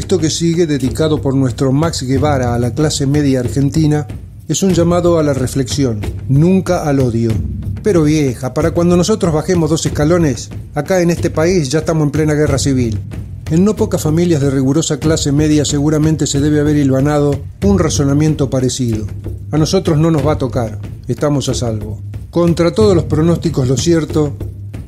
Texto que sigue, dedicado por nuestro Max Guevara a la clase media argentina, es un llamado a la reflexión, nunca al odio. Pero vieja, para cuando nosotros bajemos dos escalones, acá en este país ya estamos en plena guerra civil. En no pocas familias de rigurosa clase media seguramente se debe haber hilvanado un razonamiento parecido. A nosotros no nos va a tocar, estamos a salvo. Contra todos los pronósticos lo cierto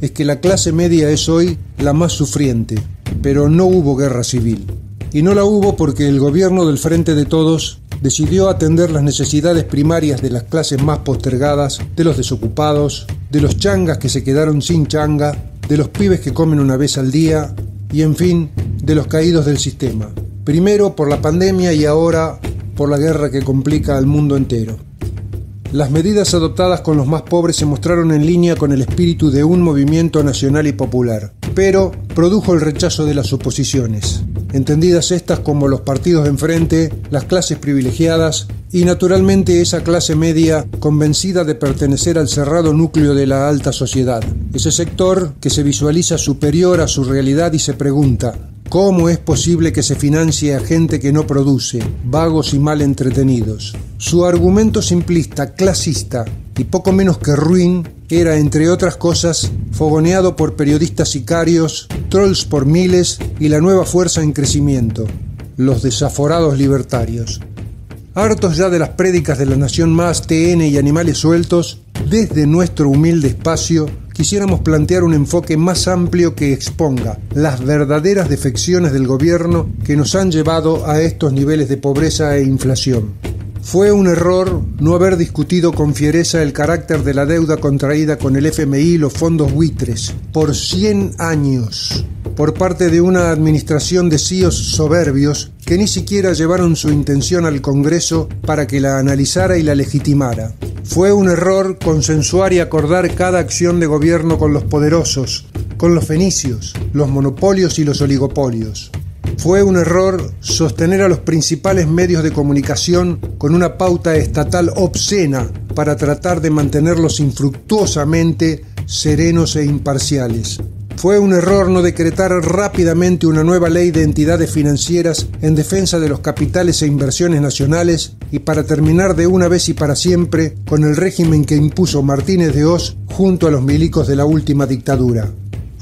es que la clase media es hoy la más sufriente, pero no hubo guerra civil. Y no la hubo porque el gobierno del Frente de Todos decidió atender las necesidades primarias de las clases más postergadas, de los desocupados, de los changas que se quedaron sin changa, de los pibes que comen una vez al día y en fin, de los caídos del sistema. Primero por la pandemia y ahora por la guerra que complica al mundo entero. Las medidas adoptadas con los más pobres se mostraron en línea con el espíritu de un movimiento nacional y popular, pero produjo el rechazo de las oposiciones, entendidas estas como los partidos de enfrente, las clases privilegiadas y naturalmente esa clase media convencida de pertenecer al cerrado núcleo de la alta sociedad, ese sector que se visualiza superior a su realidad y se pregunta, ¿Cómo es posible que se financie a gente que no produce, vagos y mal entretenidos? Su argumento simplista, clasista y poco menos que ruin era, entre otras cosas, fogoneado por periodistas sicarios, trolls por miles y la nueva fuerza en crecimiento, los desaforados libertarios. Hartos ya de las prédicas de la Nación Más, TN y animales sueltos, desde nuestro humilde espacio quisiéramos plantear un enfoque más amplio que exponga las verdaderas defecciones del gobierno que nos han llevado a estos niveles de pobreza e inflación. Fue un error no haber discutido con fiereza el carácter de la deuda contraída con el FMI y los fondos buitres por 100 años por parte de una administración de CIOs soberbios que ni siquiera llevaron su intención al Congreso para que la analizara y la legitimara. Fue un error consensuar y acordar cada acción de gobierno con los poderosos, con los fenicios, los monopolios y los oligopolios. Fue un error sostener a los principales medios de comunicación con una pauta estatal obscena para tratar de mantenerlos infructuosamente serenos e imparciales. Fue un error no decretar rápidamente una nueva ley de entidades financieras en defensa de los capitales e inversiones nacionales y para terminar de una vez y para siempre con el régimen que impuso Martínez de Oz junto a los milicos de la última dictadura.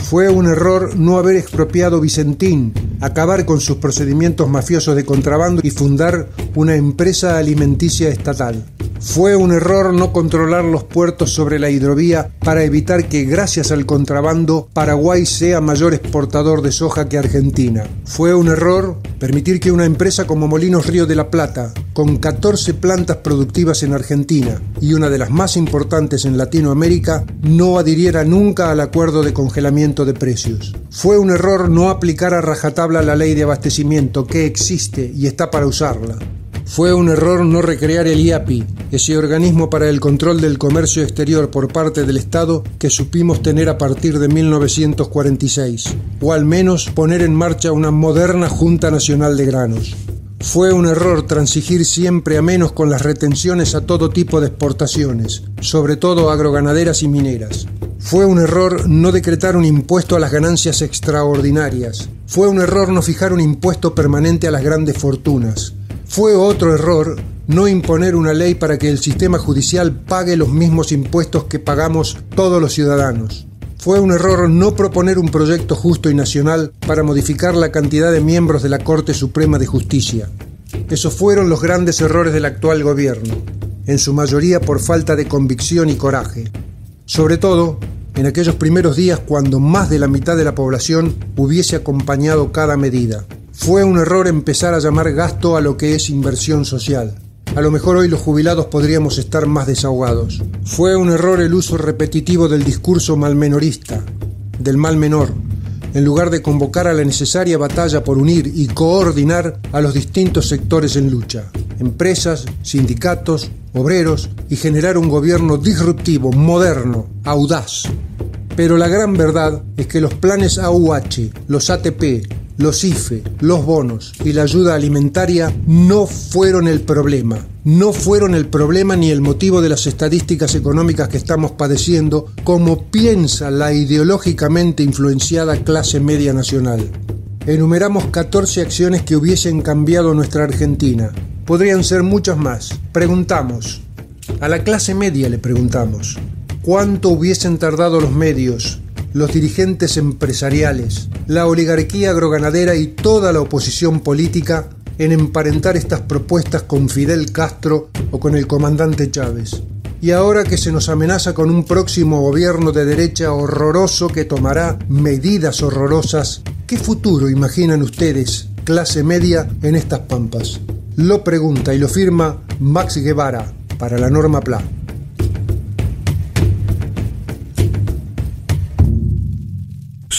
Fue un error no haber expropiado Vicentín, acabar con sus procedimientos mafiosos de contrabando y fundar una empresa alimenticia estatal. Fue un error no controlar los puertos sobre la hidrovía para evitar que gracias al contrabando Paraguay sea mayor exportador de soja que Argentina. Fue un error permitir que una empresa como Molinos Río de la Plata, con 14 plantas productivas en Argentina y una de las más importantes en Latinoamérica, no adhiriera nunca al acuerdo de congelamiento de precios. Fue un error no aplicar a rajatabla la ley de abastecimiento que existe y está para usarla. Fue un error no recrear el IAPI, ese organismo para el control del comercio exterior por parte del Estado que supimos tener a partir de 1946, o al menos poner en marcha una moderna Junta Nacional de Granos. Fue un error transigir siempre a menos con las retenciones a todo tipo de exportaciones, sobre todo agroganaderas y mineras. Fue un error no decretar un impuesto a las ganancias extraordinarias. Fue un error no fijar un impuesto permanente a las grandes fortunas. Fue otro error no imponer una ley para que el sistema judicial pague los mismos impuestos que pagamos todos los ciudadanos. Fue un error no proponer un proyecto justo y nacional para modificar la cantidad de miembros de la Corte Suprema de Justicia. Esos fueron los grandes errores del actual gobierno, en su mayoría por falta de convicción y coraje. Sobre todo, en aquellos primeros días cuando más de la mitad de la población hubiese acompañado cada medida. Fue un error empezar a llamar gasto a lo que es inversión social. A lo mejor hoy los jubilados podríamos estar más desahogados. Fue un error el uso repetitivo del discurso malmenorista, del mal menor, en lugar de convocar a la necesaria batalla por unir y coordinar a los distintos sectores en lucha, empresas, sindicatos, obreros, y generar un gobierno disruptivo, moderno, audaz. Pero la gran verdad es que los planes AUH, los ATP, los IFE, los bonos y la ayuda alimentaria no fueron el problema. No fueron el problema ni el motivo de las estadísticas económicas que estamos padeciendo, como piensa la ideológicamente influenciada clase media nacional. Enumeramos 14 acciones que hubiesen cambiado nuestra Argentina. Podrían ser muchas más. Preguntamos. A la clase media le preguntamos. ¿Cuánto hubiesen tardado los medios, los dirigentes empresariales, la oligarquía agroganadera y toda la oposición política en emparentar estas propuestas con Fidel Castro o con el comandante Chávez. Y ahora que se nos amenaza con un próximo gobierno de derecha horroroso que tomará medidas horrorosas, ¿qué futuro imaginan ustedes, clase media, en estas pampas? Lo pregunta y lo firma Max Guevara para la norma PLA.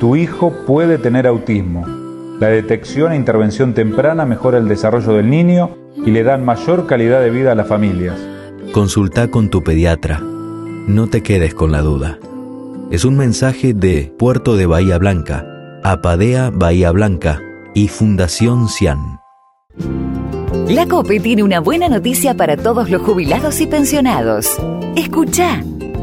tu hijo puede tener autismo. La detección e intervención temprana mejora el desarrollo del niño y le dan mayor calidad de vida a las familias. Consulta con tu pediatra. No te quedes con la duda. Es un mensaje de Puerto de Bahía Blanca, Apadea Bahía Blanca y Fundación Cian. La COPE tiene una buena noticia para todos los jubilados y pensionados. Escucha.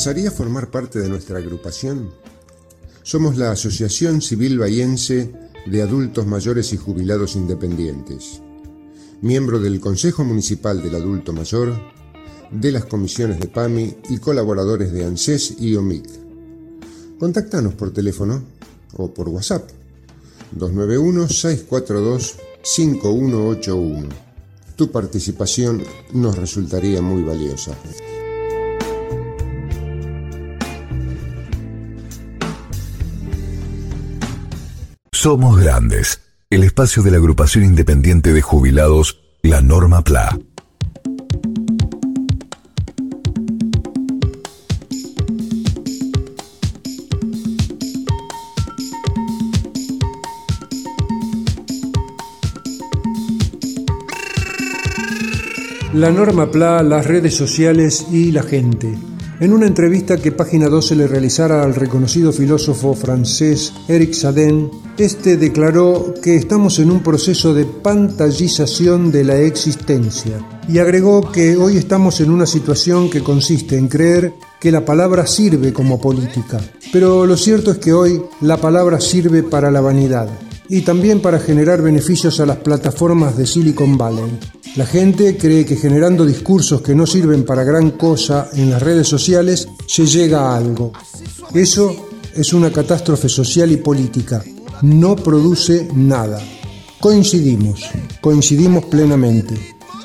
Interesaría formar parte de nuestra agrupación? Somos la Asociación Civil Bahiense de Adultos Mayores y Jubilados Independientes, miembro del Consejo Municipal del Adulto Mayor, de las comisiones de PAMI y colaboradores de ANSES y OMIC. Contáctanos por teléfono o por WhatsApp 291-642-5181. Tu participación nos resultaría muy valiosa. Somos Grandes, el espacio de la agrupación independiente de jubilados, la norma PLA. La norma PLA, las redes sociales y la gente. En una entrevista que Página 12 le realizara al reconocido filósofo francés Eric Sadin, este declaró que estamos en un proceso de pantallización de la existencia y agregó que hoy estamos en una situación que consiste en creer que la palabra sirve como política. Pero lo cierto es que hoy la palabra sirve para la vanidad y también para generar beneficios a las plataformas de Silicon Valley. La gente cree que generando discursos que no sirven para gran cosa en las redes sociales se llega a algo. Eso es una catástrofe social y política. No produce nada. Coincidimos, coincidimos plenamente.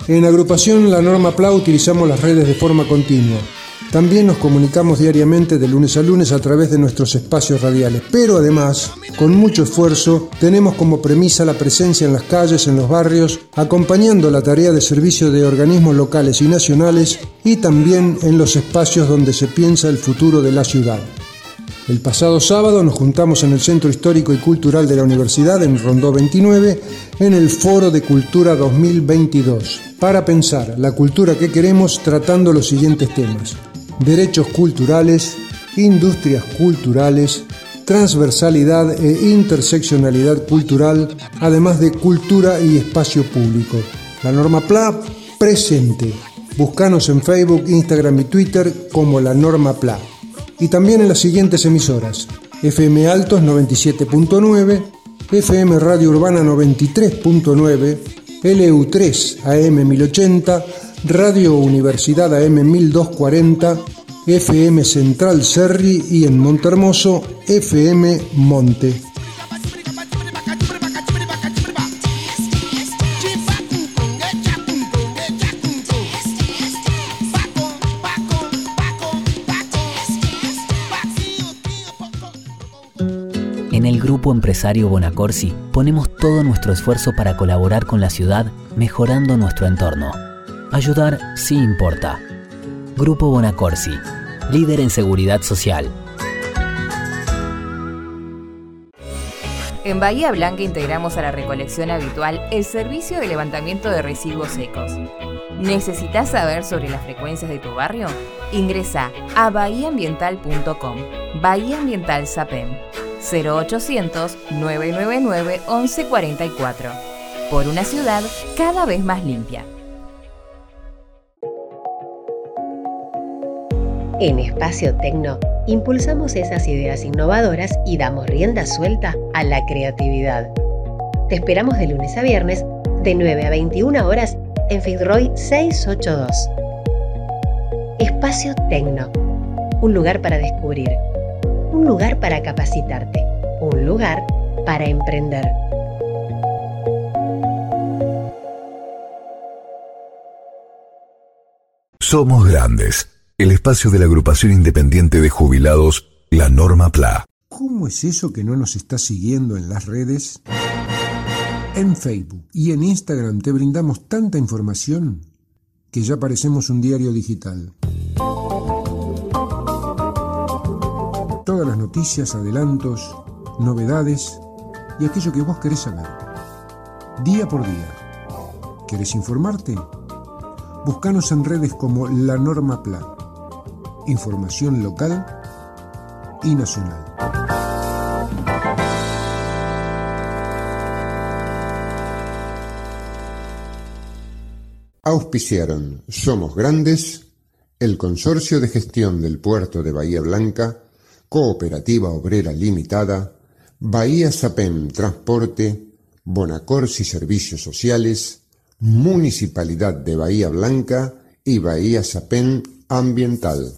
En agrupación La Norma PLA utilizamos las redes de forma continua. También nos comunicamos diariamente de lunes a lunes a través de nuestros espacios radiales, pero además, con mucho esfuerzo, tenemos como premisa la presencia en las calles, en los barrios, acompañando la tarea de servicio de organismos locales y nacionales y también en los espacios donde se piensa el futuro de la ciudad. El pasado sábado nos juntamos en el Centro Histórico y Cultural de la Universidad, en Rondó 29, en el Foro de Cultura 2022, para pensar la cultura que queremos tratando los siguientes temas derechos culturales, industrias culturales, transversalidad e interseccionalidad cultural, además de cultura y espacio público. La norma PLA presente. Búscanos en Facebook, Instagram y Twitter como la norma PLA. Y también en las siguientes emisoras. FM Altos 97.9, FM Radio Urbana 93.9, LU3 AM 1080, Radio Universidad AM 1240, FM Central Serri y en Montermoso FM Monte. En el grupo empresario Bonacorsi ponemos todo nuestro esfuerzo para colaborar con la ciudad mejorando nuestro entorno Ayudar sí importa. Grupo Bonacorsi, líder en seguridad social. En Bahía Blanca integramos a la recolección habitual el servicio de levantamiento de residuos secos. ¿Necesitas saber sobre las frecuencias de tu barrio? Ingresa a bahiaambiental.com. Bahía Ambiental SAPEM 0800 999 1144. Por una ciudad cada vez más limpia. En Espacio Tecno impulsamos esas ideas innovadoras y damos rienda suelta a la creatividad. Te esperamos de lunes a viernes de 9 a 21 horas en Fidroy 682. Espacio Tecno, un lugar para descubrir, un lugar para capacitarte, un lugar para emprender. Somos grandes el espacio de la agrupación independiente de jubilados, la Norma PLA. ¿Cómo es eso que no nos está siguiendo en las redes? En Facebook y en Instagram te brindamos tanta información que ya parecemos un diario digital. Todas las noticias, adelantos, novedades y aquello que vos querés saber. Día por día. ¿Querés informarte? Búscanos en redes como La Norma PLA información local y nacional. Auspiciaron Somos Grandes, el Consorcio de Gestión del Puerto de Bahía Blanca, Cooperativa Obrera Limitada, Bahía Sapem Transporte, Bonacorsi Servicios Sociales, Municipalidad de Bahía Blanca y Bahía Sapem Ambiental.